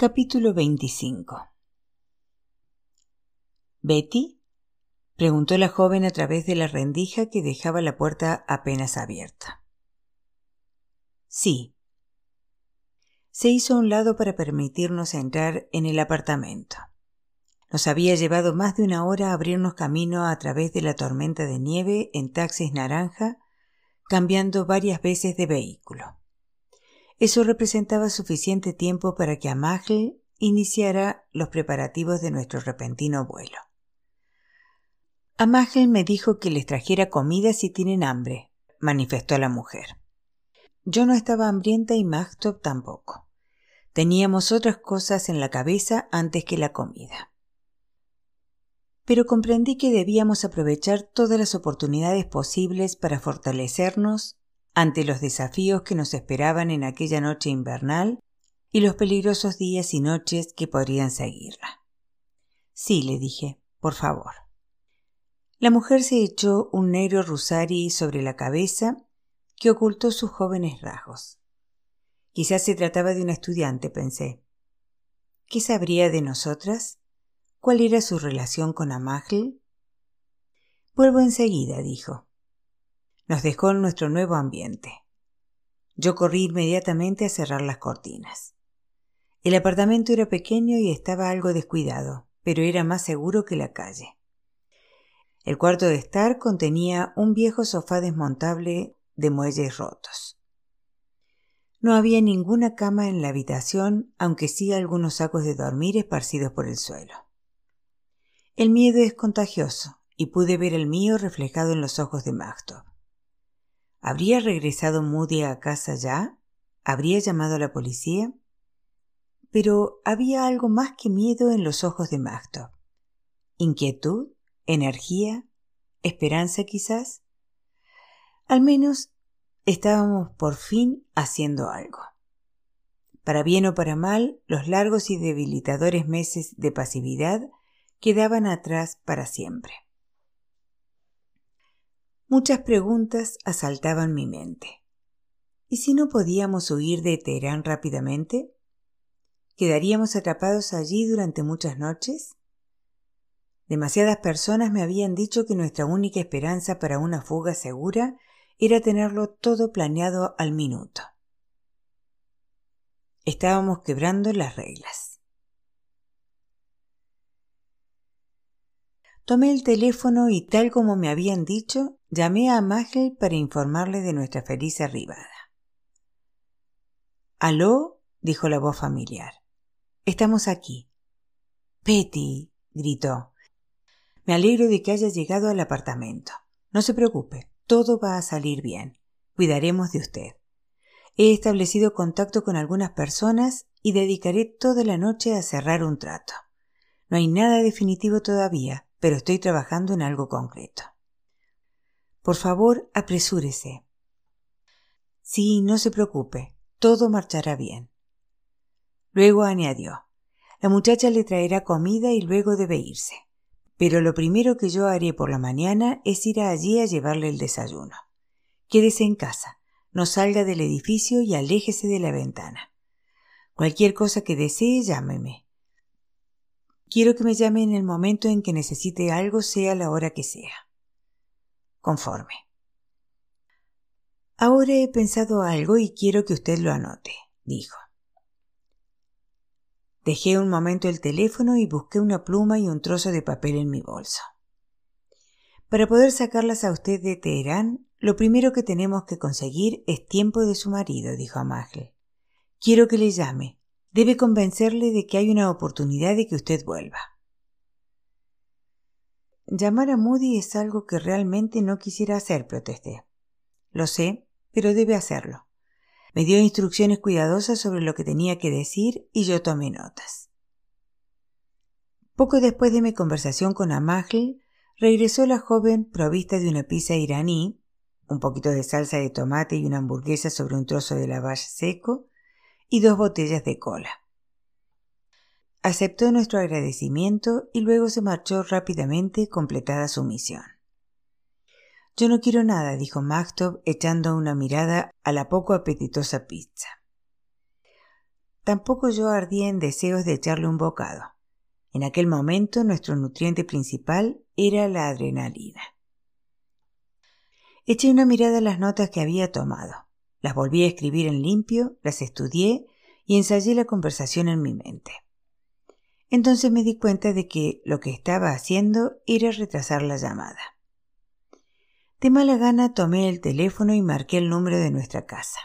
Capítulo 25 ¿Betty? preguntó la joven a través de la rendija que dejaba la puerta apenas abierta. Sí. Se hizo a un lado para permitirnos entrar en el apartamento. Nos había llevado más de una hora abrirnos camino a través de la tormenta de nieve en taxis naranja, cambiando varias veces de vehículo. Eso representaba suficiente tiempo para que Amahl iniciara los preparativos de nuestro repentino vuelo. Amahl me dijo que les trajera comida si tienen hambre, manifestó la mujer. Yo no estaba hambrienta y Magtop tampoco. Teníamos otras cosas en la cabeza antes que la comida. Pero comprendí que debíamos aprovechar todas las oportunidades posibles para fortalecernos ante los desafíos que nos esperaban en aquella noche invernal y los peligrosos días y noches que podrían seguirla. Sí, le dije, por favor. La mujer se echó un negro rusari sobre la cabeza que ocultó sus jóvenes rasgos. Quizás se trataba de una estudiante, pensé. ¿Qué sabría de nosotras? ¿Cuál era su relación con Amagel? Vuelvo enseguida, dijo. Nos dejó en nuestro nuevo ambiente. Yo corrí inmediatamente a cerrar las cortinas. El apartamento era pequeño y estaba algo descuidado, pero era más seguro que la calle. El cuarto de estar contenía un viejo sofá desmontable de muelles rotos. No había ninguna cama en la habitación, aunque sí algunos sacos de dormir esparcidos por el suelo. El miedo es contagioso, y pude ver el mío reflejado en los ojos de Magtop. ¿Habría regresado Moody a casa ya? ¿Habría llamado a la policía? Pero había algo más que miedo en los ojos de Magtop. ¿Inquietud? ¿Energía? ¿Esperanza quizás? Al menos estábamos por fin haciendo algo. Para bien o para mal, los largos y debilitadores meses de pasividad quedaban atrás para siempre. Muchas preguntas asaltaban mi mente. ¿Y si no podíamos huir de Teherán rápidamente? ¿Quedaríamos atrapados allí durante muchas noches? Demasiadas personas me habían dicho que nuestra única esperanza para una fuga segura era tenerlo todo planeado al minuto. Estábamos quebrando las reglas. Tomé el teléfono y tal como me habían dicho, llamé a Magel para informarle de nuestra feliz arribada. ¿Aló? dijo la voz familiar. Estamos aquí. Petty, gritó. Me alegro de que haya llegado al apartamento. No se preocupe, todo va a salir bien. Cuidaremos de usted. He establecido contacto con algunas personas y dedicaré toda la noche a cerrar un trato. No hay nada definitivo todavía, pero estoy trabajando en algo concreto. Por favor, apresúrese. Sí, no se preocupe, todo marchará bien. Luego añadió, la muchacha le traerá comida y luego debe irse. Pero lo primero que yo haré por la mañana es ir allí a llevarle el desayuno. Quédese en casa, no salga del edificio y aléjese de la ventana. Cualquier cosa que desee, llámeme. Quiero que me llame en el momento en que necesite algo, sea la hora que sea. Conforme. Ahora he pensado algo y quiero que usted lo anote, dijo. Dejé un momento el teléfono y busqué una pluma y un trozo de papel en mi bolso. Para poder sacarlas a usted de Teherán, lo primero que tenemos que conseguir es tiempo de su marido, dijo Amagel. Quiero que le llame, Debe convencerle de que hay una oportunidad de que usted vuelva. Llamar a Moody es algo que realmente no quisiera hacer, protesté. Lo sé, pero debe hacerlo. Me dio instrucciones cuidadosas sobre lo que tenía que decir y yo tomé notas. Poco después de mi conversación con Amagel, regresó la joven provista de una pizza iraní, un poquito de salsa de tomate y una hamburguesa sobre un trozo de lavash seco, y dos botellas de cola. Aceptó nuestro agradecimiento y luego se marchó rápidamente completada su misión. Yo no quiero nada, dijo Magtov echando una mirada a la poco apetitosa pizza. tampoco yo ardía en deseos de echarle un bocado. En aquel momento nuestro nutriente principal era la adrenalina. Eché una mirada a las notas que había tomado. Las volví a escribir en limpio, las estudié y ensayé la conversación en mi mente. Entonces me di cuenta de que lo que estaba haciendo era retrasar la llamada. De mala gana tomé el teléfono y marqué el número de nuestra casa.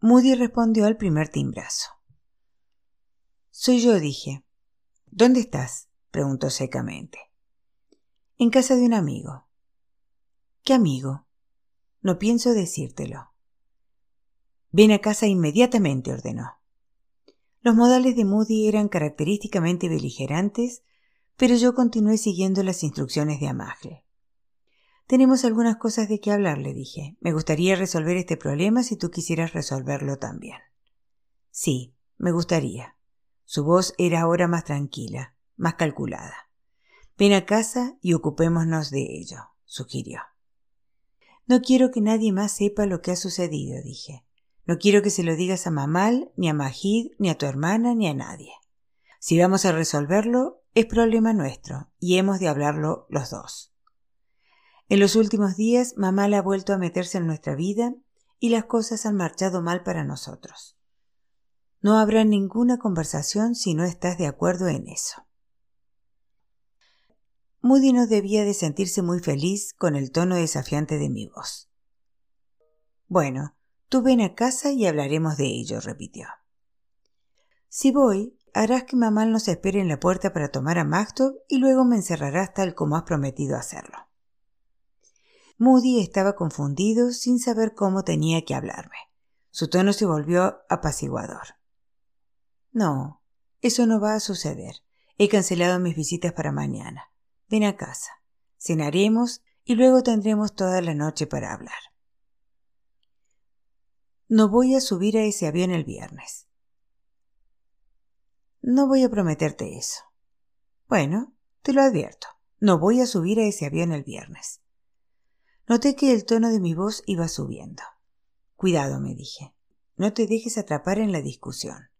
Moody respondió al primer timbrazo. Soy yo, dije. ¿Dónde estás? preguntó secamente. En casa de un amigo. ¿Qué amigo? No pienso decírtelo. Ven a casa inmediatamente, ordenó. Los modales de Moody eran característicamente beligerantes, pero yo continué siguiendo las instrucciones de Amagle. Tenemos algunas cosas de qué hablar, le dije. Me gustaría resolver este problema si tú quisieras resolverlo también. Sí, me gustaría. Su voz era ahora más tranquila, más calculada. Ven a casa y ocupémonos de ello, sugirió. No quiero que nadie más sepa lo que ha sucedido, dije. No quiero que se lo digas a Mamal, ni a Majid, ni a tu hermana, ni a nadie. Si vamos a resolverlo, es problema nuestro, y hemos de hablarlo los dos. En los últimos días, Mamal ha vuelto a meterse en nuestra vida y las cosas han marchado mal para nosotros. No habrá ninguna conversación si no estás de acuerdo en eso. Moody no debía de sentirse muy feliz con el tono desafiante de mi voz. Bueno, tú ven a casa y hablaremos de ello, repitió. Si voy, harás que mamá nos espere en la puerta para tomar a Magtov y luego me encerrarás tal como has prometido hacerlo. Moody estaba confundido sin saber cómo tenía que hablarme. Su tono se volvió apaciguador. No, eso no va a suceder. He cancelado mis visitas para mañana. Ven a casa. Cenaremos y luego tendremos toda la noche para hablar. No voy a subir a ese avión el viernes. No voy a prometerte eso. Bueno, te lo advierto. No voy a subir a ese avión el viernes. Noté que el tono de mi voz iba subiendo. Cuidado, me dije. No te dejes atrapar en la discusión.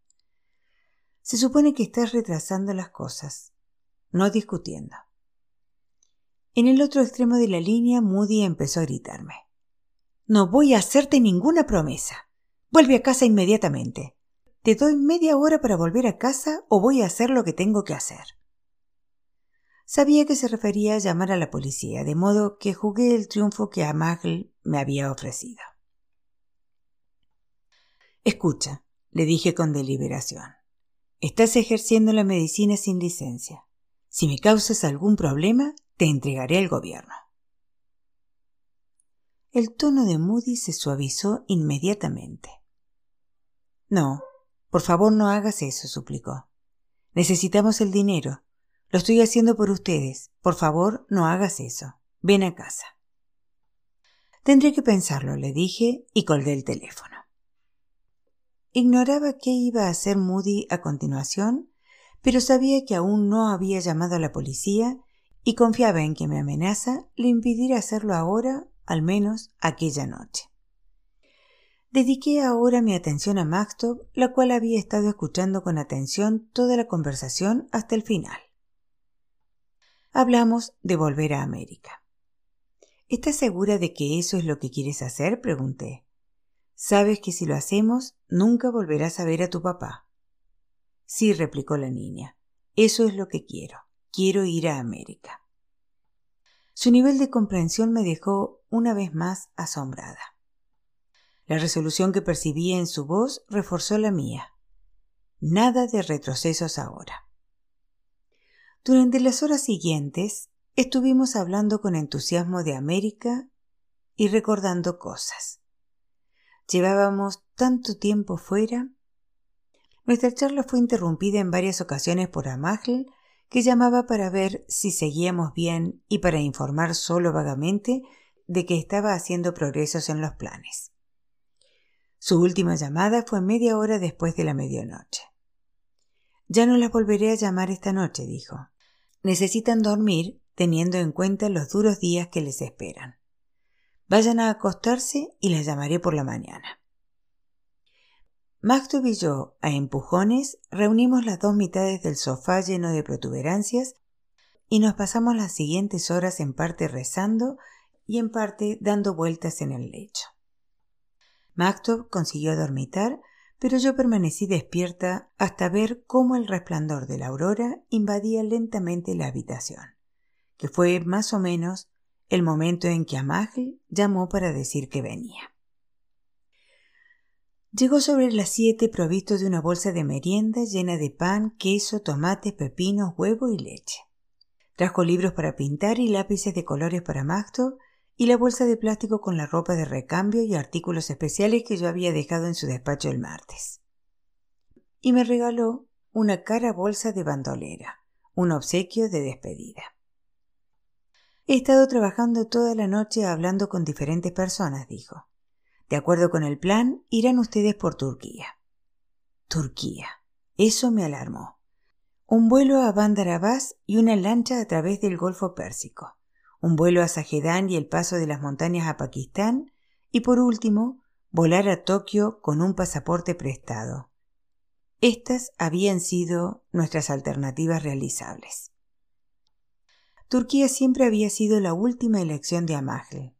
Se supone que estás retrasando las cosas, no discutiendo. En el otro extremo de la línea, Moody empezó a gritarme. No voy a hacerte ninguna promesa. Vuelve a casa inmediatamente. Te doy media hora para volver a casa o voy a hacer lo que tengo que hacer. Sabía que se refería a llamar a la policía, de modo que jugué el triunfo que Amagl me había ofrecido. Escucha, le dije con deliberación. Estás ejerciendo la medicina sin licencia. Si me causas algún problema, te entregaré al gobierno. El tono de Moody se suavizó inmediatamente. No, por favor no hagas eso, suplicó. Necesitamos el dinero. Lo estoy haciendo por ustedes. Por favor, no hagas eso. Ven a casa. Tendré que pensarlo, le dije y colgué el teléfono. Ignoraba qué iba a hacer Moody a continuación, pero sabía que aún no había llamado a la policía y confiaba en que mi amenaza le impidiera hacerlo ahora, al menos aquella noche. Dediqué ahora mi atención a Maxtop, la cual había estado escuchando con atención toda la conversación hasta el final. Hablamos de volver a América. ¿Estás segura de que eso es lo que quieres hacer? pregunté. Sabes que si lo hacemos, nunca volverás a ver a tu papá. Sí, replicó la niña. Eso es lo que quiero. Quiero ir a América. Su nivel de comprensión me dejó una vez más asombrada. La resolución que percibía en su voz reforzó la mía. Nada de retrocesos ahora. Durante las horas siguientes estuvimos hablando con entusiasmo de América y recordando cosas. Llevábamos tanto tiempo fuera. Nuestra charla fue interrumpida en varias ocasiones por Amagel, que llamaba para ver si seguíamos bien y para informar solo vagamente de que estaba haciendo progresos en los planes. Su última llamada fue media hora después de la medianoche. Ya no las volveré a llamar esta noche, dijo. Necesitan dormir teniendo en cuenta los duros días que les esperan. Vayan a acostarse y las llamaré por la mañana. Maxtop y yo, a empujones, reunimos las dos mitades del sofá lleno de protuberancias y nos pasamos las siguientes horas en parte rezando y en parte dando vueltas en el lecho. Maxtop consiguió dormitar, pero yo permanecí despierta hasta ver cómo el resplandor de la aurora invadía lentamente la habitación, que fue más o menos el momento en que Amagl llamó para decir que venía. Llegó sobre las siete provisto de una bolsa de merienda llena de pan, queso, tomates, pepinos, huevo y leche. Trajo libros para pintar y lápices de colores para Maxto y la bolsa de plástico con la ropa de recambio y artículos especiales que yo había dejado en su despacho el martes. Y me regaló una cara bolsa de bandolera, un obsequio de despedida. He estado trabajando toda la noche hablando con diferentes personas, dijo. De acuerdo con el plan, irán ustedes por Turquía. Turquía. Eso me alarmó. Un vuelo a Bandar Abbas y una lancha a través del Golfo Pérsico. Un vuelo a Sajedán y el paso de las montañas a Pakistán. Y por último, volar a Tokio con un pasaporte prestado. Estas habían sido nuestras alternativas realizables. Turquía siempre había sido la última elección de Amagel.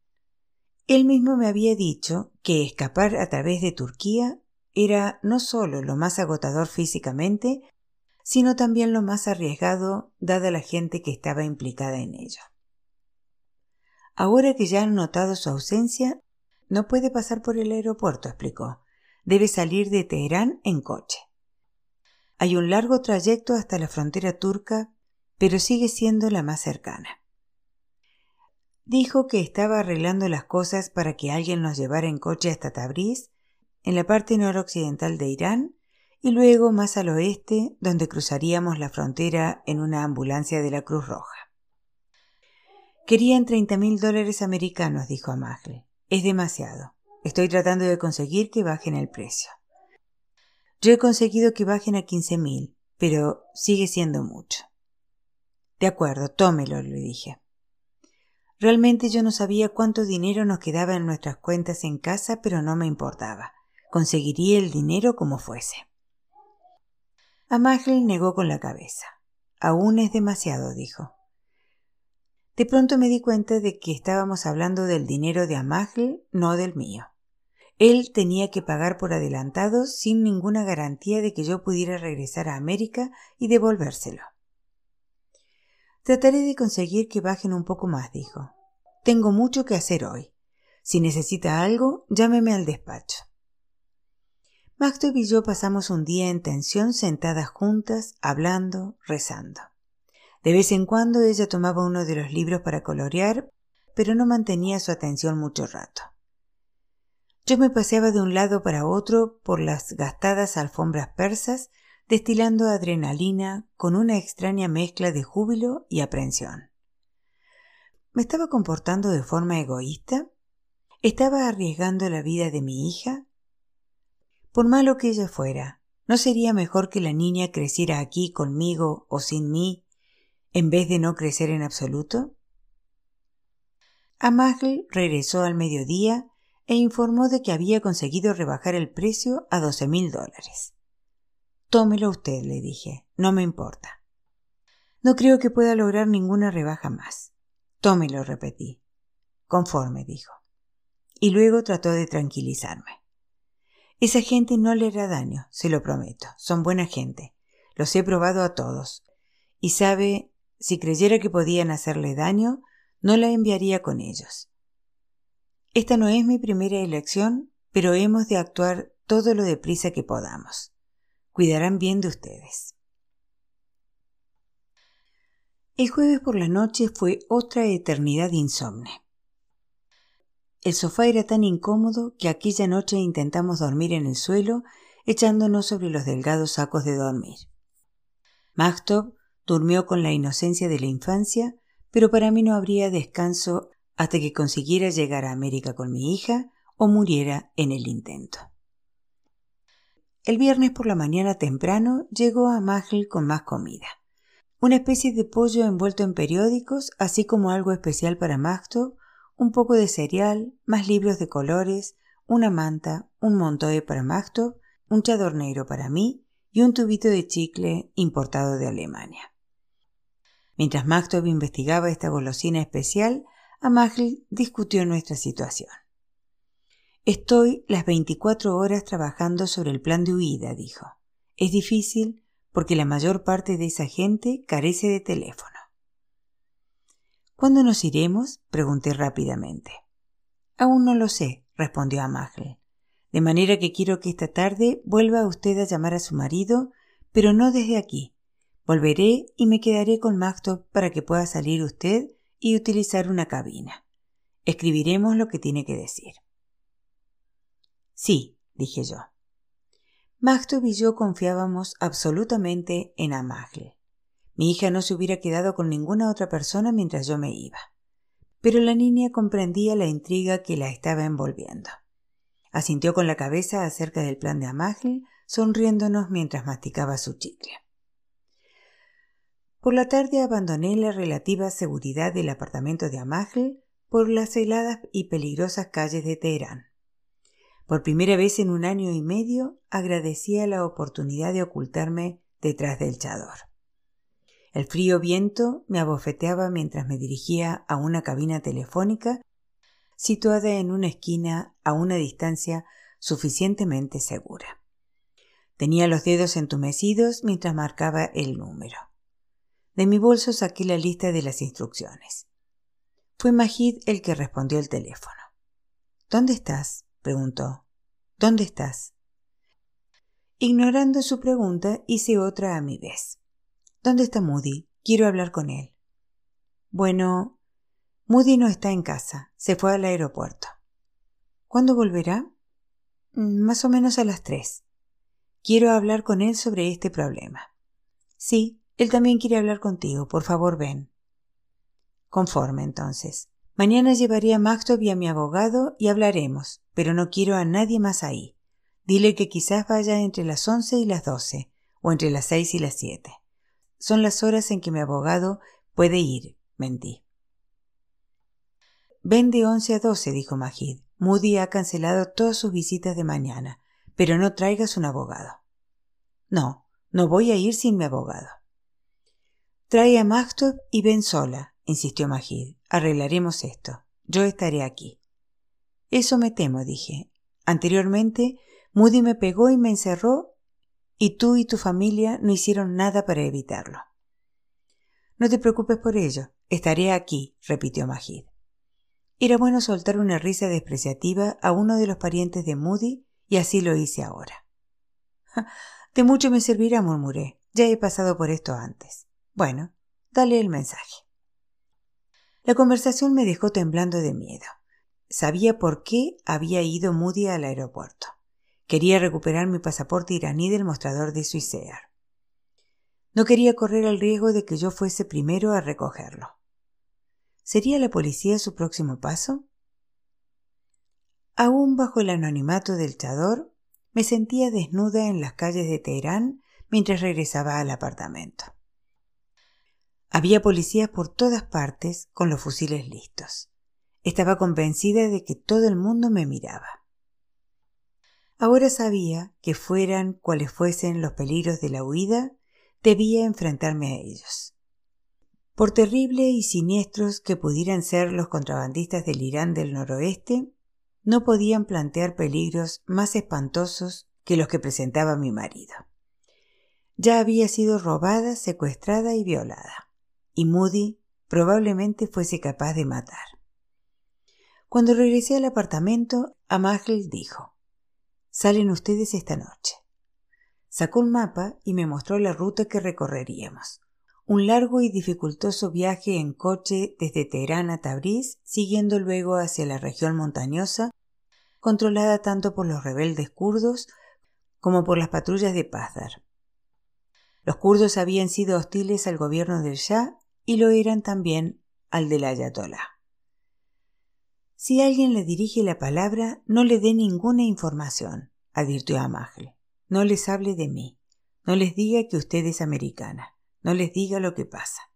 Él mismo me había dicho que escapar a través de Turquía era no solo lo más agotador físicamente, sino también lo más arriesgado dada la gente que estaba implicada en ello. Ahora que ya han notado su ausencia, no puede pasar por el aeropuerto, explicó. Debe salir de Teherán en coche. Hay un largo trayecto hasta la frontera turca, pero sigue siendo la más cercana. Dijo que estaba arreglando las cosas para que alguien nos llevara en coche hasta Tabriz, en la parte noroccidental de Irán, y luego más al oeste, donde cruzaríamos la frontera en una ambulancia de la Cruz Roja. Querían treinta mil dólares americanos, dijo Amagle. Es demasiado. Estoy tratando de conseguir que bajen el precio. Yo he conseguido que bajen a quince mil, pero sigue siendo mucho. De acuerdo, tómelo, le dije. Realmente yo no sabía cuánto dinero nos quedaba en nuestras cuentas en casa, pero no me importaba. Conseguiría el dinero como fuese. Amagel negó con la cabeza. Aún es demasiado, dijo. De pronto me di cuenta de que estábamos hablando del dinero de Amagel, no del mío. Él tenía que pagar por adelantado sin ninguna garantía de que yo pudiera regresar a América y devolvérselo. Trataré de conseguir que bajen un poco más, dijo. Tengo mucho que hacer hoy. Si necesita algo, llámeme al despacho. Mactub y yo pasamos un día en tensión sentadas juntas, hablando, rezando. De vez en cuando ella tomaba uno de los libros para colorear, pero no mantenía su atención mucho rato. Yo me paseaba de un lado para otro por las gastadas alfombras persas destilando adrenalina con una extraña mezcla de júbilo y aprensión. ¿Me estaba comportando de forma egoísta? ¿Estaba arriesgando la vida de mi hija? Por malo que ella fuera, ¿no sería mejor que la niña creciera aquí conmigo o sin mí, en vez de no crecer en absoluto? Amagl regresó al mediodía e informó de que había conseguido rebajar el precio a doce mil dólares. Tómelo usted, le dije. No me importa. No creo que pueda lograr ninguna rebaja más. Tómelo, repetí. Conforme, dijo. Y luego trató de tranquilizarme. Esa gente no le hará daño, se lo prometo. Son buena gente. Los he probado a todos. Y sabe, si creyera que podían hacerle daño, no la enviaría con ellos. Esta no es mi primera elección, pero hemos de actuar todo lo deprisa que podamos cuidarán bien de ustedes. El jueves por la noche fue otra eternidad insomne. El sofá era tan incómodo que aquella noche intentamos dormir en el suelo echándonos sobre los delgados sacos de dormir. Magtov durmió con la inocencia de la infancia, pero para mí no habría descanso hasta que consiguiera llegar a América con mi hija o muriera en el intento. El viernes por la mañana temprano llegó a Magel con más comida. Una especie de pollo envuelto en periódicos, así como algo especial para Magto, un poco de cereal, más libros de colores, una manta, un montoe para Magto un chador negro para mí y un tubito de chicle importado de Alemania. Mientras Maxtov investigaba esta golosina especial, Amagl discutió nuestra situación. Estoy las 24 horas trabajando sobre el plan de huida, dijo. Es difícil porque la mayor parte de esa gente carece de teléfono. ¿Cuándo nos iremos? pregunté rápidamente. Aún no lo sé, respondió Amagl. De manera que quiero que esta tarde vuelva usted a llamar a su marido, pero no desde aquí. Volveré y me quedaré con Maxtop para que pueda salir usted y utilizar una cabina. Escribiremos lo que tiene que decir. Sí, dije yo. Maxtop y yo confiábamos absolutamente en Amagl. Mi hija no se hubiera quedado con ninguna otra persona mientras yo me iba. Pero la niña comprendía la intriga que la estaba envolviendo. Asintió con la cabeza acerca del plan de Amagl, sonriéndonos mientras masticaba su chicle. Por la tarde abandoné la relativa seguridad del apartamento de Amagl por las heladas y peligrosas calles de Teherán. Por primera vez en un año y medio agradecía la oportunidad de ocultarme detrás del chador. El frío viento me abofeteaba mientras me dirigía a una cabina telefónica situada en una esquina a una distancia suficientemente segura. Tenía los dedos entumecidos mientras marcaba el número. De mi bolso saqué la lista de las instrucciones. Fue Majid el que respondió el teléfono. ¿Dónde estás? Preguntó. ¿Dónde estás? Ignorando su pregunta, hice otra a mi vez. ¿Dónde está Moody? Quiero hablar con él. Bueno, Moody no está en casa, se fue al aeropuerto. ¿Cuándo volverá? Mm, más o menos a las tres. Quiero hablar con él sobre este problema. Sí, él también quiere hablar contigo. Por favor, ven. Conforme, entonces. Mañana llevaré a Maxtop y a mi abogado y hablaremos, pero no quiero a nadie más ahí. Dile que quizás vaya entre las once y las doce, o entre las seis y las siete. Son las horas en que mi abogado puede ir, mentí. Ven de once a doce, dijo Majid. Moody ha cancelado todas sus visitas de mañana, pero no traigas un abogado. No, no voy a ir sin mi abogado. Trae a Maktub y ven sola, insistió Majid. Arreglaremos esto. Yo estaré aquí. Eso me temo, dije. Anteriormente, Moody me pegó y me encerró, y tú y tu familia no hicieron nada para evitarlo. No te preocupes por ello. Estaré aquí, repitió Majid. Era bueno soltar una risa despreciativa a uno de los parientes de Moody y así lo hice ahora. De mucho me servirá, murmuré. Ya he pasado por esto antes. Bueno, dale el mensaje. La conversación me dejó temblando de miedo. Sabía por qué había ido Moody al aeropuerto. Quería recuperar mi pasaporte iraní del mostrador de Swissair. No quería correr el riesgo de que yo fuese primero a recogerlo. ¿Sería la policía su próximo paso? Aún bajo el anonimato del chador, me sentía desnuda en las calles de Teherán mientras regresaba al apartamento. Había policías por todas partes con los fusiles listos. Estaba convencida de que todo el mundo me miraba. Ahora sabía que fueran cuales fuesen los peligros de la huida, debía enfrentarme a ellos. Por terrible y siniestros que pudieran ser los contrabandistas del Irán del noroeste, no podían plantear peligros más espantosos que los que presentaba mi marido. Ya había sido robada, secuestrada y violada, y Moody probablemente fuese capaz de matar. Cuando regresé al apartamento, Amagel dijo Salen ustedes esta noche. Sacó un mapa y me mostró la ruta que recorreríamos un largo y dificultoso viaje en coche desde Teherán a Tabriz, siguiendo luego hacia la región montañosa, controlada tanto por los rebeldes kurdos como por las patrullas de Pazdar. Los kurdos habían sido hostiles al gobierno del Shah y lo eran también al del Ayatollah. Si alguien le dirige la palabra, no le dé ninguna información, advirtió a No les hable de mí. No les diga que usted es americana no les diga lo que pasa.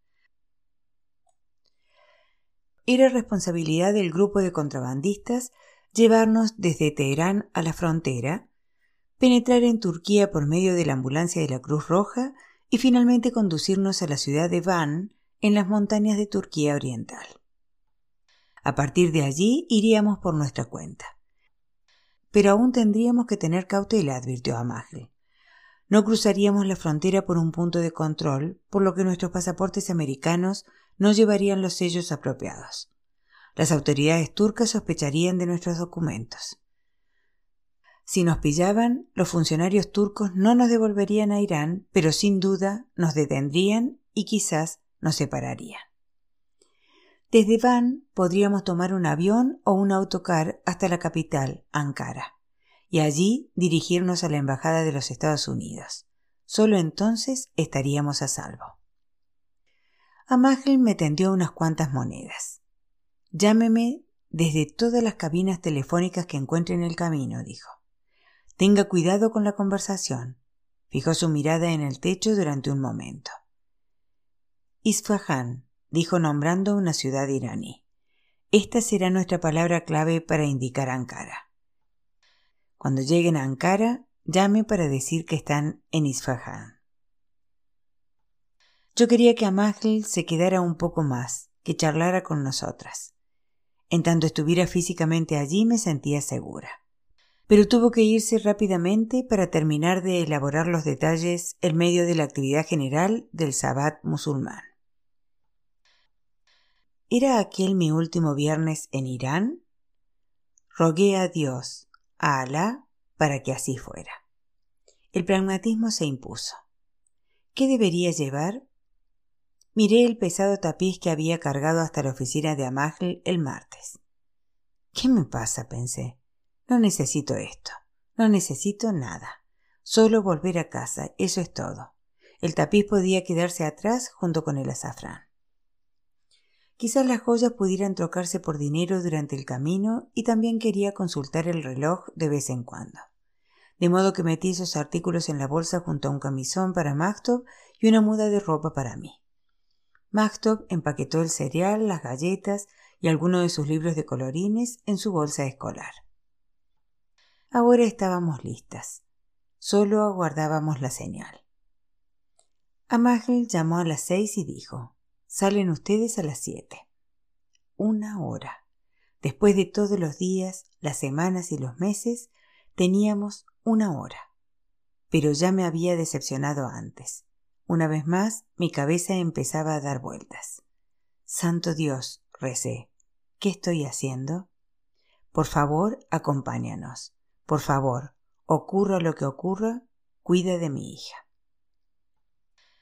Era responsabilidad del grupo de contrabandistas llevarnos desde Teherán a la frontera, penetrar en Turquía por medio de la ambulancia de la Cruz Roja y finalmente conducirnos a la ciudad de Van, en las montañas de Turquía Oriental. A partir de allí iríamos por nuestra cuenta. Pero aún tendríamos que tener cautela, advirtió Amagel. No cruzaríamos la frontera por un punto de control, por lo que nuestros pasaportes americanos no llevarían los sellos apropiados. Las autoridades turcas sospecharían de nuestros documentos. Si nos pillaban, los funcionarios turcos no nos devolverían a Irán, pero sin duda nos detendrían y quizás nos separarían. Desde Van podríamos tomar un avión o un autocar hasta la capital, Ankara, y allí dirigirnos a la Embajada de los Estados Unidos. Solo entonces estaríamos a salvo. Amagel me tendió unas cuantas monedas. Llámeme desde todas las cabinas telefónicas que encuentre en el camino, dijo. Tenga cuidado con la conversación. Fijó su mirada en el techo durante un momento. Isfahan, dijo nombrando una ciudad iraní. Esta será nuestra palabra clave para indicar Ankara. Cuando lleguen a Ankara, llame para decir que están en Isfahan. Yo quería que Amagel se quedara un poco más, que charlara con nosotras. En tanto estuviera físicamente allí me sentía segura. Pero tuvo que irse rápidamente para terminar de elaborar los detalles en medio de la actividad general del Sabbat musulmán. ¿Era aquel mi último viernes en Irán? Rogué a Dios, a Alá, para que así fuera. El pragmatismo se impuso. ¿Qué debería llevar? Miré el pesado tapiz que había cargado hasta la oficina de Amagl el martes. ¿Qué me pasa? pensé. No necesito esto. No necesito nada. Solo volver a casa, eso es todo. El tapiz podía quedarse atrás junto con el azafrán. Quizás las joyas pudieran trocarse por dinero durante el camino y también quería consultar el reloj de vez en cuando. De modo que metí esos artículos en la bolsa junto a un camisón para Magtop y una muda de ropa para mí. Magtop empaquetó el cereal, las galletas y algunos de sus libros de colorines en su bolsa escolar. Ahora estábamos listas. Solo aguardábamos la señal. Amagel llamó a las seis y dijo Salen ustedes a las siete. Una hora. Después de todos los días, las semanas y los meses, teníamos una hora. Pero ya me había decepcionado antes. Una vez más, mi cabeza empezaba a dar vueltas. Santo Dios, recé, ¿qué estoy haciendo? Por favor, acompáñanos. Por favor, ocurra lo que ocurra, cuida de mi hija.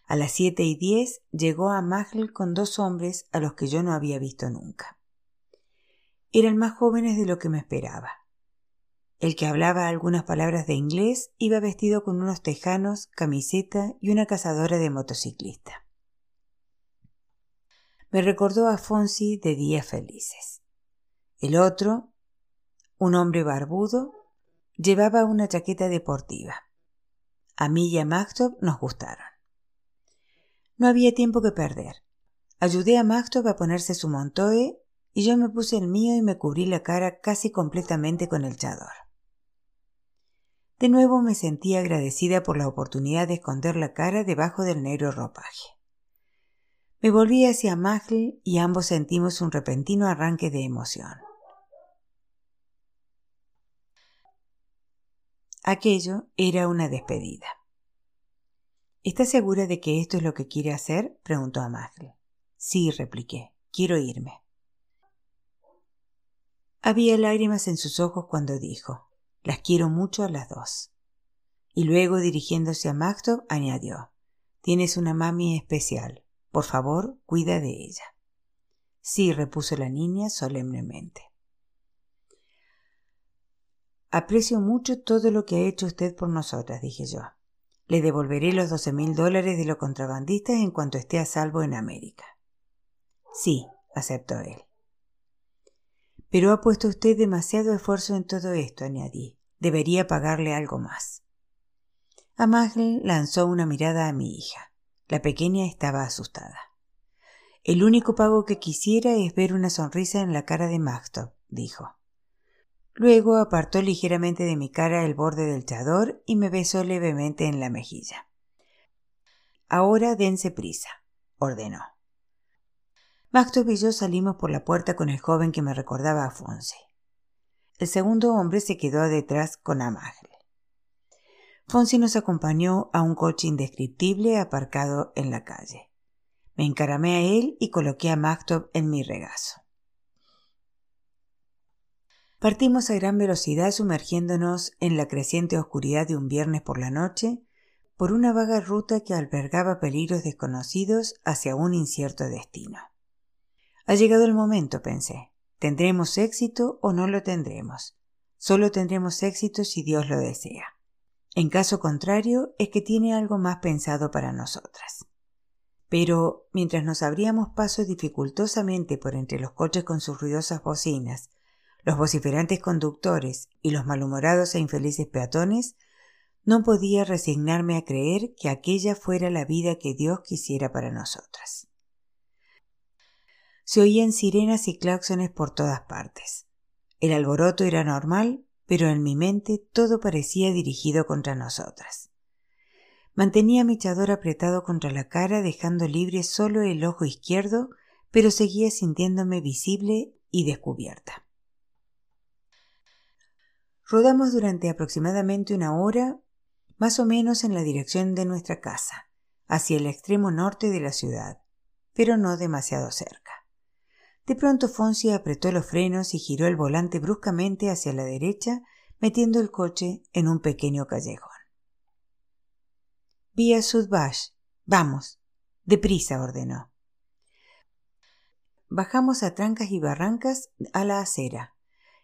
A las siete y diez llegó a Magel con dos hombres a los que yo no había visto nunca. Eran más jóvenes de lo que me esperaba. El que hablaba algunas palabras de inglés iba vestido con unos tejanos, camiseta y una cazadora de motociclista. Me recordó a Fonsi de días felices. El otro, un hombre barbudo, llevaba una chaqueta deportiva. A mí y a Magtop nos gustaron. No había tiempo que perder. Ayudé a Magtop a ponerse su montoe y yo me puse el mío y me cubrí la cara casi completamente con el chador. De nuevo me sentí agradecida por la oportunidad de esconder la cara debajo del negro ropaje. Me volví hacia Magl y ambos sentimos un repentino arranque de emoción. Aquello era una despedida. ¿Estás segura de que esto es lo que quiere hacer? preguntó a Sí, repliqué. Quiero irme. Había lágrimas en sus ojos cuando dijo, las quiero mucho a las dos. Y luego, dirigiéndose a Magtov, añadió, tienes una mami especial. Por favor, cuida de ella. Sí, repuso la niña solemnemente. Aprecio mucho todo lo que ha hecho usted por nosotras, dije yo. Le devolveré los doce mil dólares de los contrabandistas en cuanto esté a salvo en América. Sí, aceptó él. Pero ha puesto usted demasiado esfuerzo en todo esto, añadí. Debería pagarle algo más. Amagel lanzó una mirada a mi hija. La pequeña estaba asustada. El único pago que quisiera es ver una sonrisa en la cara de Magtop, dijo. Luego apartó ligeramente de mi cara el borde del chador y me besó levemente en la mejilla. Ahora dense prisa, ordenó. Mactop y yo salimos por la puerta con el joven que me recordaba a Fonse. El segundo hombre se quedó detrás con Amagle. Fonsi nos acompañó a un coche indescriptible aparcado en la calle. Me encaramé a él y coloqué a Mactop en mi regazo. Partimos a gran velocidad sumergiéndonos en la creciente oscuridad de un viernes por la noche por una vaga ruta que albergaba peligros desconocidos hacia un incierto destino. Ha llegado el momento, pensé. ¿Tendremos éxito o no lo tendremos? Solo tendremos éxito si Dios lo desea. En caso contrario, es que tiene algo más pensado para nosotras. Pero mientras nos abríamos paso dificultosamente por entre los coches con sus ruidosas bocinas los vociferantes conductores y los malhumorados e infelices peatones, no podía resignarme a creer que aquella fuera la vida que Dios quisiera para nosotras. Se oían sirenas y claxones por todas partes. El alboroto era normal, pero en mi mente todo parecía dirigido contra nosotras. Mantenía mi chador apretado contra la cara, dejando libre solo el ojo izquierdo, pero seguía sintiéndome visible y descubierta. Rodamos durante aproximadamente una hora, más o menos en la dirección de nuestra casa, hacia el extremo norte de la ciudad, pero no demasiado cerca. De pronto Fonsi apretó los frenos y giró el volante bruscamente hacia la derecha, metiendo el coche en un pequeño callejón. Vía Sudbash. Vamos. Deprisa, ordenó. Bajamos a trancas y barrancas a la acera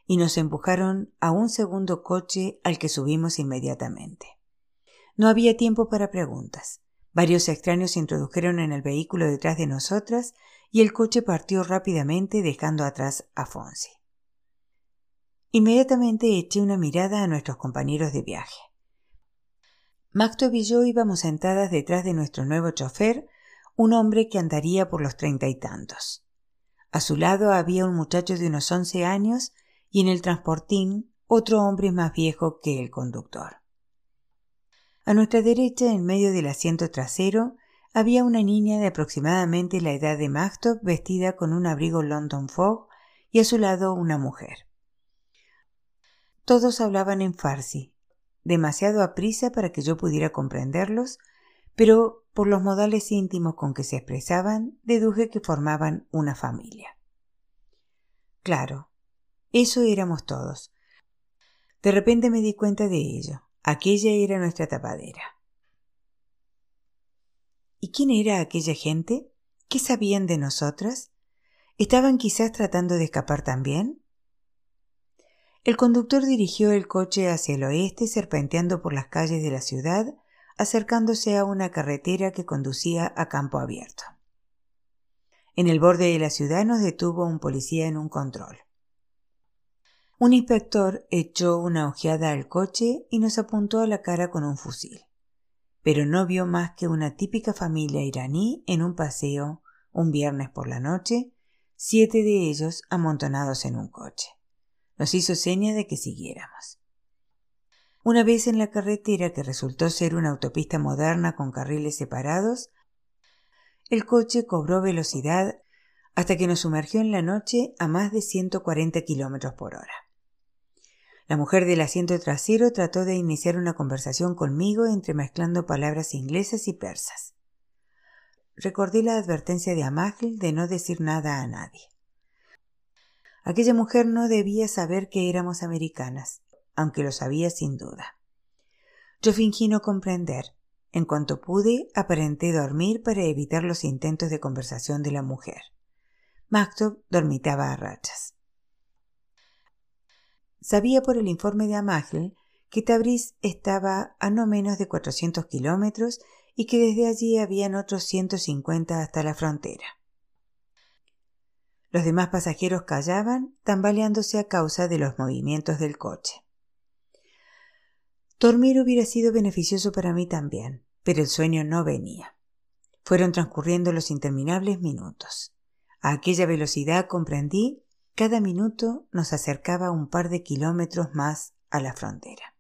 y nos empujaron a un segundo coche al que subimos inmediatamente. No había tiempo para preguntas. Varios extraños se introdujeron en el vehículo detrás de nosotras y el coche partió rápidamente dejando atrás a Fonsi. Inmediatamente eché una mirada a nuestros compañeros de viaje. Mactob y yo íbamos sentadas detrás de nuestro nuevo chofer, un hombre que andaría por los treinta y tantos. A su lado había un muchacho de unos once años y en el transportín otro hombre más viejo que el conductor. A nuestra derecha, en medio del asiento trasero, había una niña de aproximadamente la edad de Magtop vestida con un abrigo London Fog y a su lado una mujer. Todos hablaban en farsi, demasiado a prisa para que yo pudiera comprenderlos, pero por los modales íntimos con que se expresaban deduje que formaban una familia. Claro, eso éramos todos. De repente me di cuenta de ello. Aquella era nuestra tapadera. ¿Y quién era aquella gente? ¿Qué sabían de nosotras? ¿Estaban quizás tratando de escapar también? El conductor dirigió el coche hacia el oeste, serpenteando por las calles de la ciudad, acercándose a una carretera que conducía a campo abierto. En el borde de la ciudad nos detuvo un policía en un control. Un inspector echó una ojeada al coche y nos apuntó a la cara con un fusil. Pero no vio más que una típica familia iraní en un paseo un viernes por la noche, siete de ellos amontonados en un coche. Nos hizo seña de que siguiéramos. Una vez en la carretera que resultó ser una autopista moderna con carriles separados, el coche cobró velocidad hasta que nos sumergió en la noche a más de 140 kilómetros por hora. La mujer del asiento trasero trató de iniciar una conversación conmigo entremezclando palabras inglesas y persas. Recordé la advertencia de Amagil de no decir nada a nadie. Aquella mujer no debía saber que éramos americanas, aunque lo sabía sin duda. Yo fingí no comprender. En cuanto pude, aparenté dormir para evitar los intentos de conversación de la mujer. Mactob dormitaba a rachas. Sabía por el informe de Amagel que Tabriz estaba a no menos de 400 kilómetros y que desde allí habían otros 150 hasta la frontera. Los demás pasajeros callaban, tambaleándose a causa de los movimientos del coche. Dormir hubiera sido beneficioso para mí también, pero el sueño no venía. Fueron transcurriendo los interminables minutos. A aquella velocidad comprendí Cada minuto nos acercaba un par de kilómetros más a la frontera.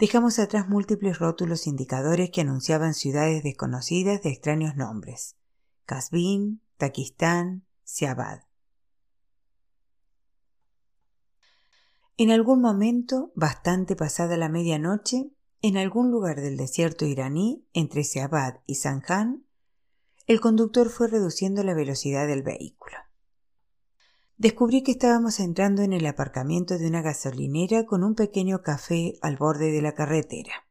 Dejamos atrás múltiples rótulos indicadores que anunciaban ciudades desconocidas de extraños nombres. Kazbin, Takistán, Siabad. En algún momento, bastante pasada la medianoche, en algún lugar del desierto iraní, entre Siabad y Sanjan, el conductor fue reduciendo la velocidad del vehículo. Descubrí que estábamos entrando en el aparcamiento de una gasolinera con un pequeño café al borde de la carretera.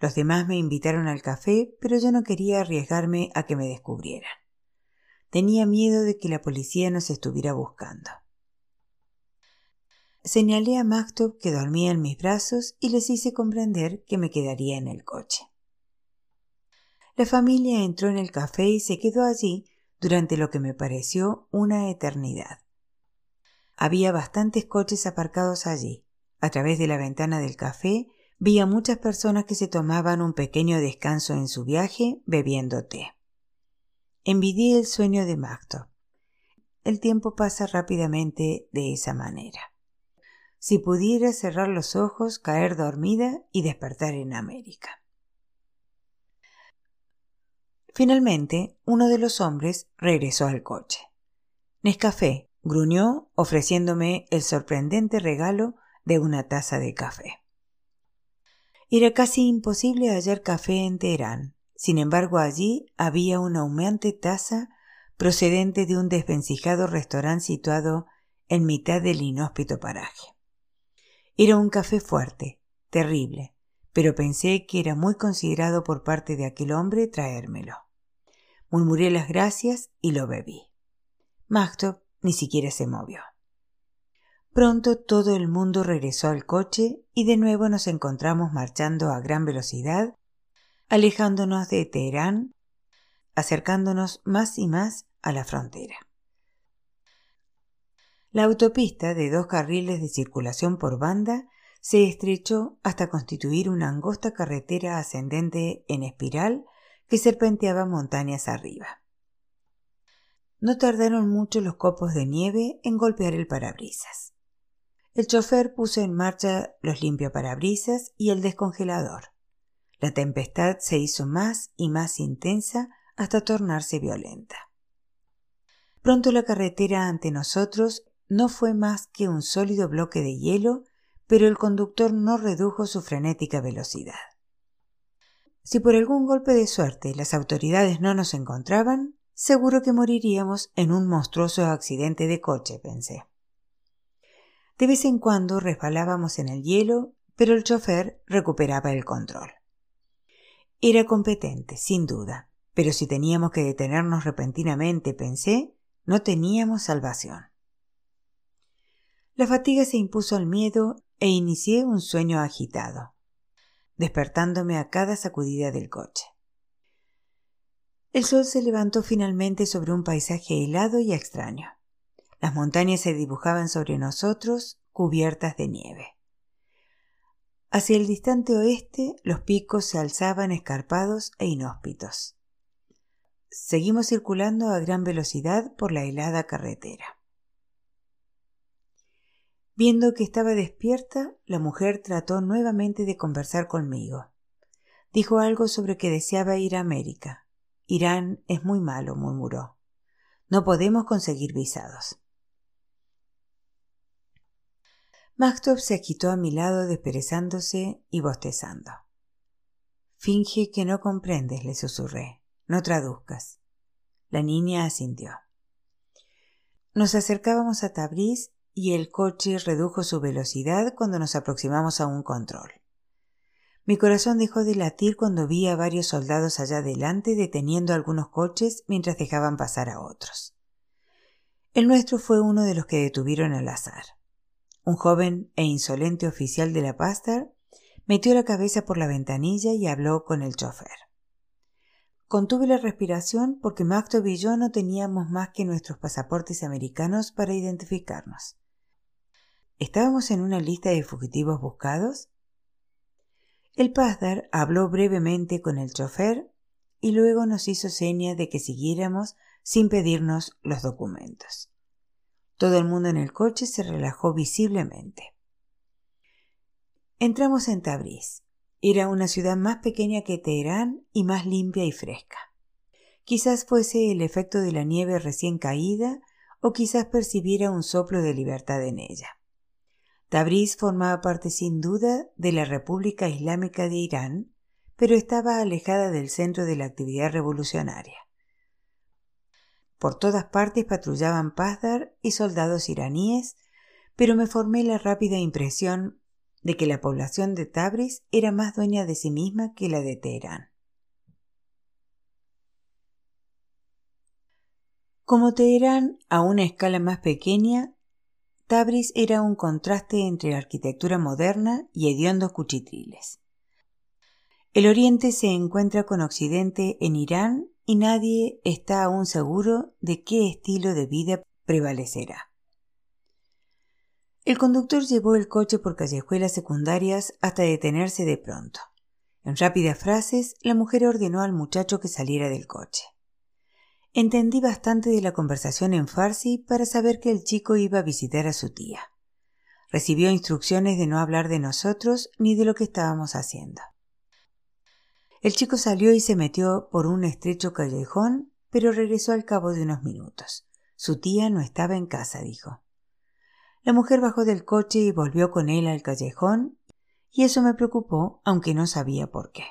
Los demás me invitaron al café, pero yo no quería arriesgarme a que me descubrieran. Tenía miedo de que la policía nos estuviera buscando. Señalé a Maktub que dormía en mis brazos y les hice comprender que me quedaría en el coche. La familia entró en el café y se quedó allí durante lo que me pareció una eternidad. Había bastantes coches aparcados allí. A través de la ventana del café vi a muchas personas que se tomaban un pequeño descanso en su viaje bebiendo té. Envidié el sueño de Magdo. El tiempo pasa rápidamente de esa manera. Si pudiera cerrar los ojos, caer dormida y despertar en América. Finalmente, uno de los hombres regresó al coche. Nescafé, gruñó ofreciéndome el sorprendente regalo de una taza de café. Era casi imposible hallar café en Teherán. Sin embargo, allí había una humeante taza procedente de un desvencijado restaurante situado en mitad del inhóspito paraje. Era un café fuerte, terrible, pero pensé que era muy considerado por parte de aquel hombre traérmelo. Murmuré las gracias y lo bebí. Magtop ni siquiera se movió. Pronto todo el mundo regresó al coche y de nuevo nos encontramos marchando a gran velocidad, alejándonos de Teherán, acercándonos más y más a la frontera. La autopista de dos carriles de circulación por banda se estrechó hasta constituir una angosta carretera ascendente en espiral que serpenteaba montañas arriba. No tardaron mucho los copos de nieve en golpear el parabrisas. El chofer puso en marcha los limpiaparabrisas y el descongelador. La tempestad se hizo más y más intensa hasta tornarse violenta. Pronto la carretera ante nosotros no fue más que un sólido bloque de hielo, pero el conductor no redujo su frenética velocidad. Si por algún golpe de suerte las autoridades no nos encontraban, seguro que moriríamos en un monstruoso accidente de coche, pensé. De vez en cuando resbalábamos en el hielo, pero el chofer recuperaba el control. Era competente, sin duda, pero si teníamos que detenernos repentinamente, pensé, no teníamos salvación. La fatiga se impuso al miedo e inicié un sueño agitado, despertándome a cada sacudida del coche. El sol se levantó finalmente sobre un paisaje helado y extraño. Las montañas se dibujaban sobre nosotros cubiertas de nieve. Hacia el distante oeste los picos se alzaban escarpados e inhóspitos. Seguimos circulando a gran velocidad por la helada carretera. Viendo que estaba despierta, la mujer trató nuevamente de conversar conmigo. Dijo algo sobre que deseaba ir a América. Irán es muy malo, murmuró. No podemos conseguir visados. Maxtop se agitó a mi lado desperezándose y bostezando. Finge que no comprendes, le susurré. No traduzcas. La niña asintió. Nos acercábamos a Tabriz y el coche redujo su velocidad cuando nos aproximamos a un control. Mi corazón dejó de latir cuando vi a varios soldados allá adelante deteniendo algunos coches mientras dejaban pasar a otros. El nuestro fue uno de los que detuvieron al azar. Un joven e insolente oficial de la Pastar metió la cabeza por la ventanilla y habló con el chofer. Contuve la respiración porque Mactov y yo no teníamos más que nuestros pasaportes americanos para identificarnos. ¿Estábamos en una lista de fugitivos buscados? El Pasdar habló brevemente con el chofer y luego nos hizo seña de que siguiéramos sin pedirnos los documentos. Todo el mundo en el coche se relajó visiblemente. Entramos en Tabriz. Era una ciudad más pequeña que Teherán y más limpia y fresca. Quizás fuese el efecto de la nieve recién caída o quizás percibiera un soplo de libertad en ella. Tabriz formaba parte sin duda de la República Islámica de Irán, pero estaba alejada del centro de la actividad revolucionaria. Por todas partes patrullaban Pazdar y soldados iraníes, pero me formé la rápida impresión de que la población de Tabriz era más dueña de sí misma que la de Teherán. Como Teherán a una escala más pequeña, Tabriz era un contraste entre arquitectura moderna y hediondos cuchitriles. El Oriente se encuentra con Occidente en Irán y nadie está aún seguro de qué estilo de vida prevalecerá. El conductor llevó el coche por callejuelas secundarias hasta detenerse de pronto. En rápidas frases, la mujer ordenó al muchacho que saliera del coche. Entendí bastante de la conversación en farsi para saber que el chico iba a visitar a su tía. Recibió instrucciones de no hablar de nosotros ni de lo que estábamos haciendo. El chico salió y se metió por un estrecho callejón, pero regresó al cabo de unos minutos. Su tía no estaba en casa, dijo. La mujer bajó del coche y volvió con él al callejón, y eso me preocupó, aunque no sabía por qué.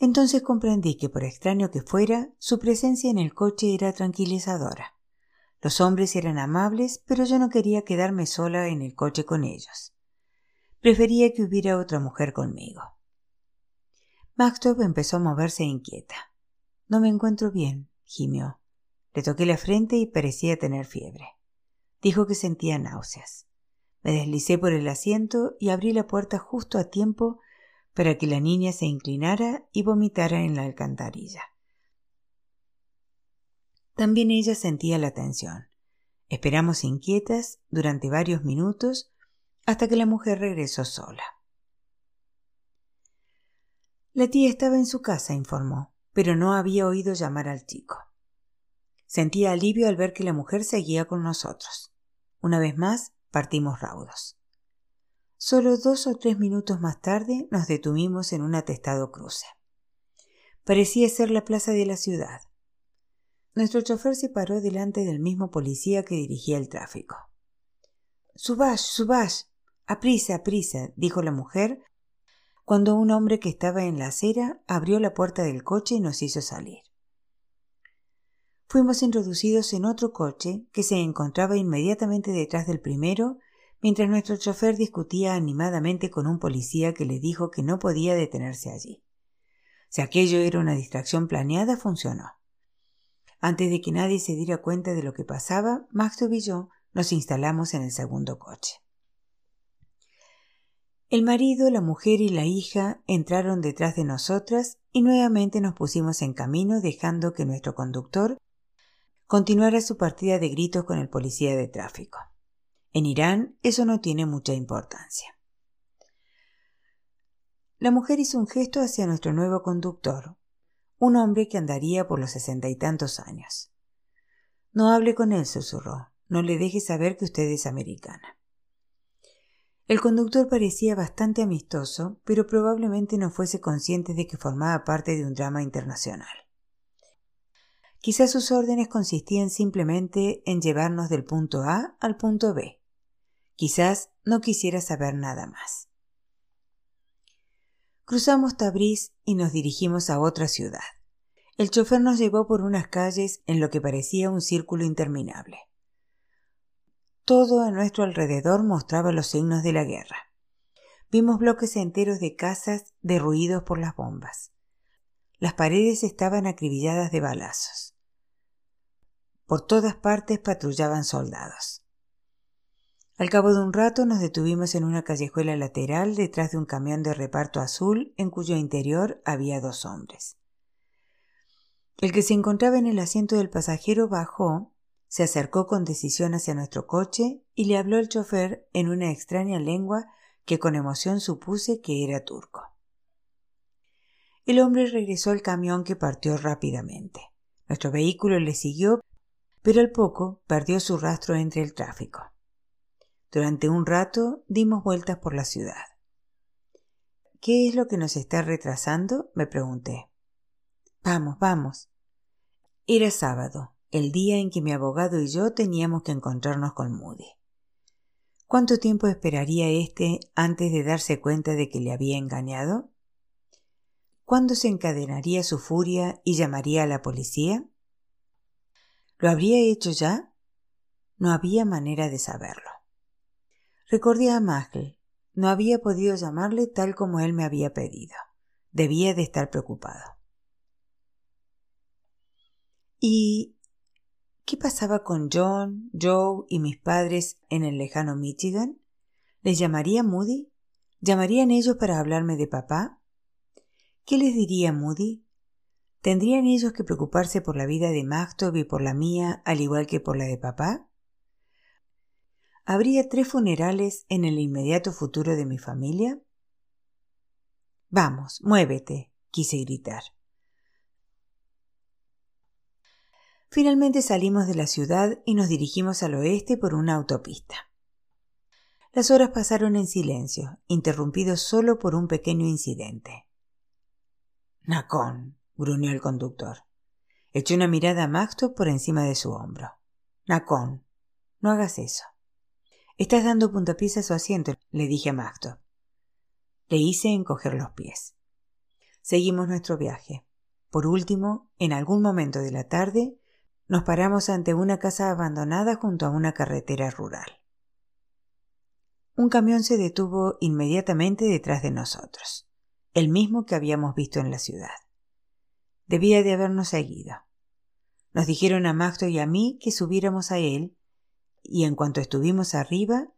Entonces comprendí que, por extraño que fuera, su presencia en el coche era tranquilizadora. Los hombres eran amables, pero yo no quería quedarme sola en el coche con ellos. Prefería que hubiera otra mujer conmigo. Maxtop empezó a moverse inquieta. No me encuentro bien, gimió. Le toqué la frente y parecía tener fiebre. Dijo que sentía náuseas. Me deslicé por el asiento y abrí la puerta justo a tiempo para que la niña se inclinara y vomitara en la alcantarilla. También ella sentía la tensión. Esperamos inquietas durante varios minutos hasta que la mujer regresó sola. La tía estaba en su casa, informó, pero no había oído llamar al chico. Sentía alivio al ver que la mujer seguía con nosotros. Una vez más, partimos raudos. Solo dos o tres minutos más tarde nos detuvimos en un atestado cruce. Parecía ser la plaza de la ciudad. Nuestro chofer se paró delante del mismo policía que dirigía el tráfico. Subash, Subash. Aprisa, aprisa, dijo la mujer, cuando un hombre que estaba en la acera abrió la puerta del coche y nos hizo salir. Fuimos introducidos en otro coche que se encontraba inmediatamente detrás del primero mientras nuestro chofer discutía animadamente con un policía que le dijo que no podía detenerse allí. Si aquello era una distracción planeada, funcionó. Antes de que nadie se diera cuenta de lo que pasaba, Maxtop y yo nos instalamos en el segundo coche. El marido, la mujer y la hija entraron detrás de nosotras y nuevamente nos pusimos en camino dejando que nuestro conductor continuara su partida de gritos con el policía de tráfico. En Irán eso no tiene mucha importancia. La mujer hizo un gesto hacia nuestro nuevo conductor, un hombre que andaría por los sesenta y tantos años. No hable con él, susurró. No le deje saber que usted es americana. El conductor parecía bastante amistoso, pero probablemente no fuese consciente de que formaba parte de un drama internacional. Quizás sus órdenes consistían simplemente en llevarnos del punto A al punto B. Quizás no quisiera saber nada más. Cruzamos Tabriz y nos dirigimos a otra ciudad. El chofer nos llevó por unas calles en lo que parecía un círculo interminable. Todo a nuestro alrededor mostraba los signos de la guerra. Vimos bloques enteros de casas derruidos por las bombas. Las paredes estaban acribilladas de balazos. Por todas partes patrullaban soldados. Al cabo de un rato nos detuvimos en una callejuela lateral detrás de un camión de reparto azul en cuyo interior había dos hombres. El que se encontraba en el asiento del pasajero bajó, se acercó con decisión hacia nuestro coche y le habló al chofer en una extraña lengua que con emoción supuse que era turco. El hombre regresó al camión que partió rápidamente. Nuestro vehículo le siguió, pero al poco perdió su rastro entre el tráfico. Durante un rato dimos vueltas por la ciudad. ¿Qué es lo que nos está retrasando? me pregunté. Vamos, vamos. Era sábado, el día en que mi abogado y yo teníamos que encontrarnos con Moody. ¿Cuánto tiempo esperaría éste antes de darse cuenta de que le había engañado? ¿Cuándo se encadenaría su furia y llamaría a la policía? ¿Lo habría hecho ya? No había manera de saberlo. Recordé a Magel. No había podido llamarle tal como él me había pedido. Debía de estar preocupado. ¿Y qué pasaba con John, Joe y mis padres en el lejano Michigan? ¿Les llamaría Moody? ¿Llamarían ellos para hablarme de papá? ¿Qué les diría Moody? ¿Tendrían ellos que preocuparse por la vida de Magtob y por la mía al igual que por la de papá? ¿Habría tres funerales en el inmediato futuro de mi familia? Vamos, muévete, quise gritar. Finalmente salimos de la ciudad y nos dirigimos al oeste por una autopista. Las horas pasaron en silencio, interrumpidos solo por un pequeño incidente. Nacón, gruñó el conductor. Echó una mirada a Maxto por encima de su hombro. Nacón, no hagas eso. Estás dando puntapiés a su asiento, le dije a Maxto. Le hice encoger los pies. Seguimos nuestro viaje. Por último, en algún momento de la tarde, nos paramos ante una casa abandonada junto a una carretera rural. Un camión se detuvo inmediatamente detrás de nosotros, el mismo que habíamos visto en la ciudad. Debía de habernos seguido. Nos dijeron a Magdo y a mí que subiéramos a él, y en cuanto estuvimos arriba,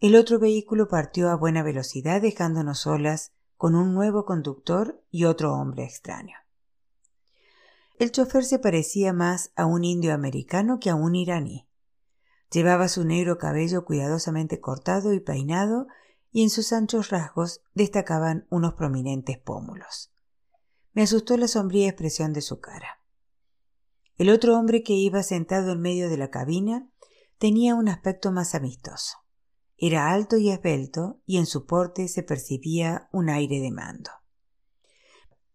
el otro vehículo partió a buena velocidad dejándonos solas con un nuevo conductor y otro hombre extraño. El chofer se parecía más a un indio americano que a un iraní. Llevaba su negro cabello cuidadosamente cortado y peinado, y en sus anchos rasgos destacaban unos prominentes pómulos. Me asustó la sombría expresión de su cara. El otro hombre que iba sentado en medio de la cabina tenía un aspecto más amistoso. Era alto y esbelto, y en su porte se percibía un aire de mando.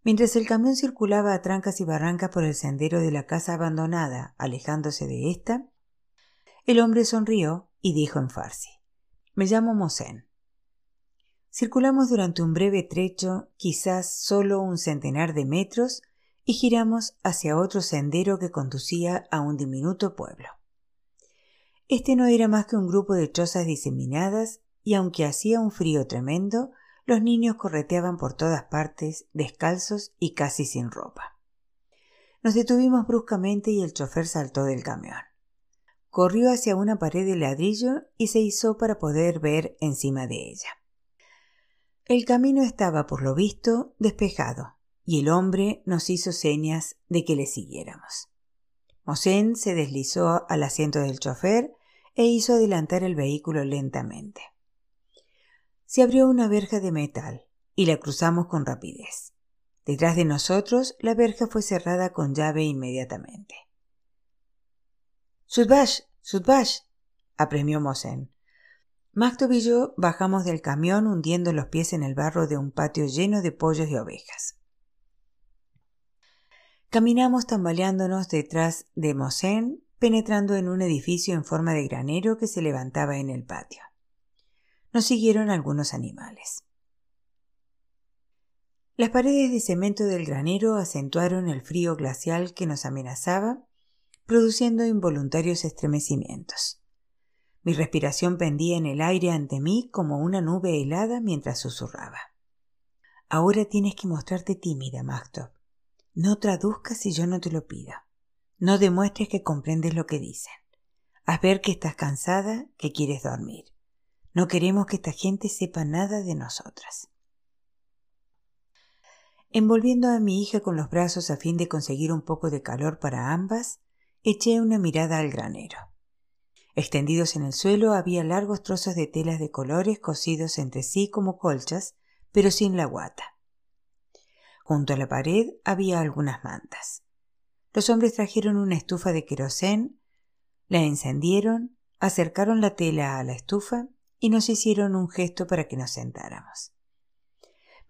Mientras el camión circulaba a trancas y barrancas por el sendero de la casa abandonada, alejándose de ésta, el hombre sonrió y dijo en farsi: Me llamo Mosén. Circulamos durante un breve trecho, quizás solo un centenar de metros, y giramos hacia otro sendero que conducía a un diminuto pueblo. Este no era más que un grupo de chozas diseminadas, y aunque hacía un frío tremendo, los niños correteaban por todas partes, descalzos y casi sin ropa. Nos detuvimos bruscamente y el chofer saltó del camión. Corrió hacia una pared de ladrillo y se izó para poder ver encima de ella. El camino estaba, por lo visto, despejado, y el hombre nos hizo señas de que le siguiéramos. Mosén se deslizó al asiento del chofer e hizo adelantar el vehículo lentamente se abrió una verja de metal y la cruzamos con rapidez. Detrás de nosotros la verja fue cerrada con llave inmediatamente. Sudbash, Sudbash, apremió Mosén. Magtov y yo bajamos del camión hundiendo los pies en el barro de un patio lleno de pollos y ovejas. Caminamos tambaleándonos detrás de Mosén, penetrando en un edificio en forma de granero que se levantaba en el patio nos siguieron algunos animales. Las paredes de cemento del granero acentuaron el frío glacial que nos amenazaba, produciendo involuntarios estremecimientos. Mi respiración pendía en el aire ante mí como una nube helada mientras susurraba. Ahora tienes que mostrarte tímida, Magtop. No traduzcas si yo no te lo pido. No demuestres que comprendes lo que dicen. Haz ver que estás cansada, que quieres dormir. No queremos que esta gente sepa nada de nosotras. Envolviendo a mi hija con los brazos a fin de conseguir un poco de calor para ambas, eché una mirada al granero. Extendidos en el suelo había largos trozos de telas de colores cosidos entre sí como colchas, pero sin la guata. Junto a la pared había algunas mantas. Los hombres trajeron una estufa de querosén, La encendieron, acercaron la tela a la estufa y nos hicieron un gesto para que nos sentáramos.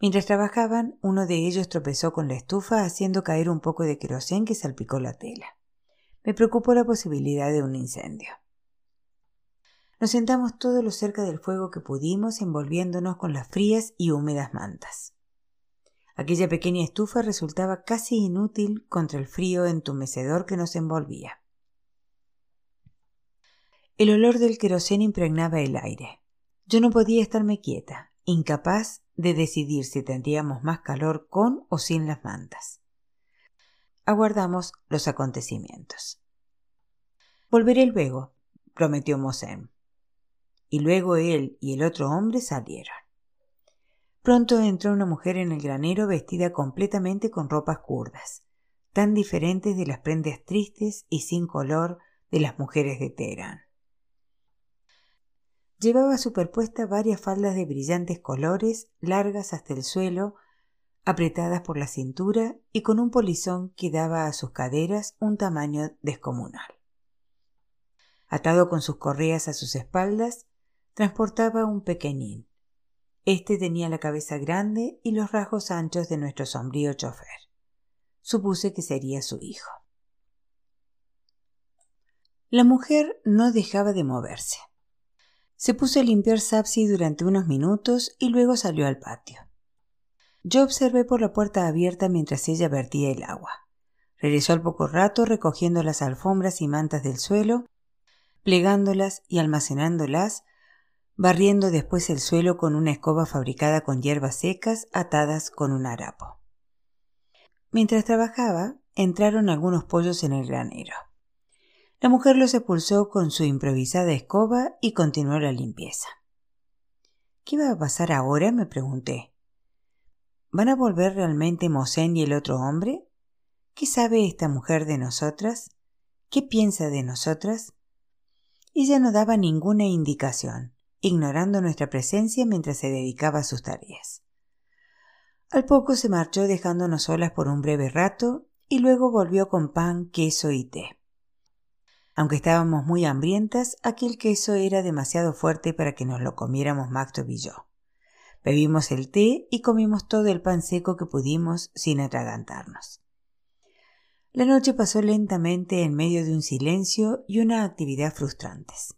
Mientras trabajaban, uno de ellos tropezó con la estufa haciendo caer un poco de querosén que salpicó la tela. Me preocupó la posibilidad de un incendio. Nos sentamos todo lo cerca del fuego que pudimos, envolviéndonos con las frías y húmedas mantas. Aquella pequeña estufa resultaba casi inútil contra el frío entumecedor que nos envolvía. El olor del querosén impregnaba el aire. Yo no podía estarme quieta, incapaz de decidir si tendríamos más calor con o sin las mantas. Aguardamos los acontecimientos. Volveré luego, prometió Mosén. Y luego él y el otro hombre salieron. Pronto entró una mujer en el granero vestida completamente con ropas curdas, tan diferentes de las prendas tristes y sin color de las mujeres de Teherán. Llevaba superpuesta varias faldas de brillantes colores, largas hasta el suelo, apretadas por la cintura y con un polizón que daba a sus caderas un tamaño descomunal. Atado con sus correas a sus espaldas, transportaba un pequeñín. Este tenía la cabeza grande y los rasgos anchos de nuestro sombrío chofer. Supuse que sería su hijo. La mujer no dejaba de moverse. Se puso a limpiar Sapsi durante unos minutos y luego salió al patio. Yo observé por la puerta abierta mientras ella vertía el agua. Regresó al poco rato recogiendo las alfombras y mantas del suelo, plegándolas y almacenándolas, barriendo después el suelo con una escoba fabricada con hierbas secas atadas con un harapo. Mientras trabajaba, entraron algunos pollos en el granero. La mujer los expulsó con su improvisada escoba y continuó la limpieza. ¿Qué va a pasar ahora? me pregunté. ¿Van a volver realmente Mosén y el otro hombre? ¿Qué sabe esta mujer de nosotras? ¿Qué piensa de nosotras? Ella no daba ninguna indicación, ignorando nuestra presencia mientras se dedicaba a sus tareas. Al poco se marchó dejándonos solas por un breve rato y luego volvió con pan, queso y té. Aunque estábamos muy hambrientas, aquel queso era demasiado fuerte para que nos lo comiéramos Macto y yo. Bebimos el té y comimos todo el pan seco que pudimos sin atragantarnos. La noche pasó lentamente en medio de un silencio y una actividad frustrantes.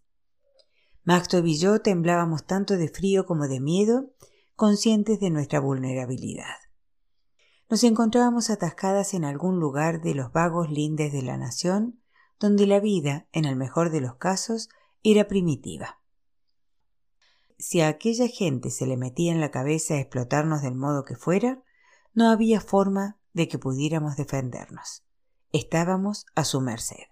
Macto y yo temblábamos tanto de frío como de miedo, conscientes de nuestra vulnerabilidad. Nos encontrábamos atascadas en algún lugar de los vagos lindes de la nación, donde la vida, en el mejor de los casos, era primitiva. Si a aquella gente se le metía en la cabeza explotarnos del modo que fuera, no había forma de que pudiéramos defendernos. Estábamos a su merced.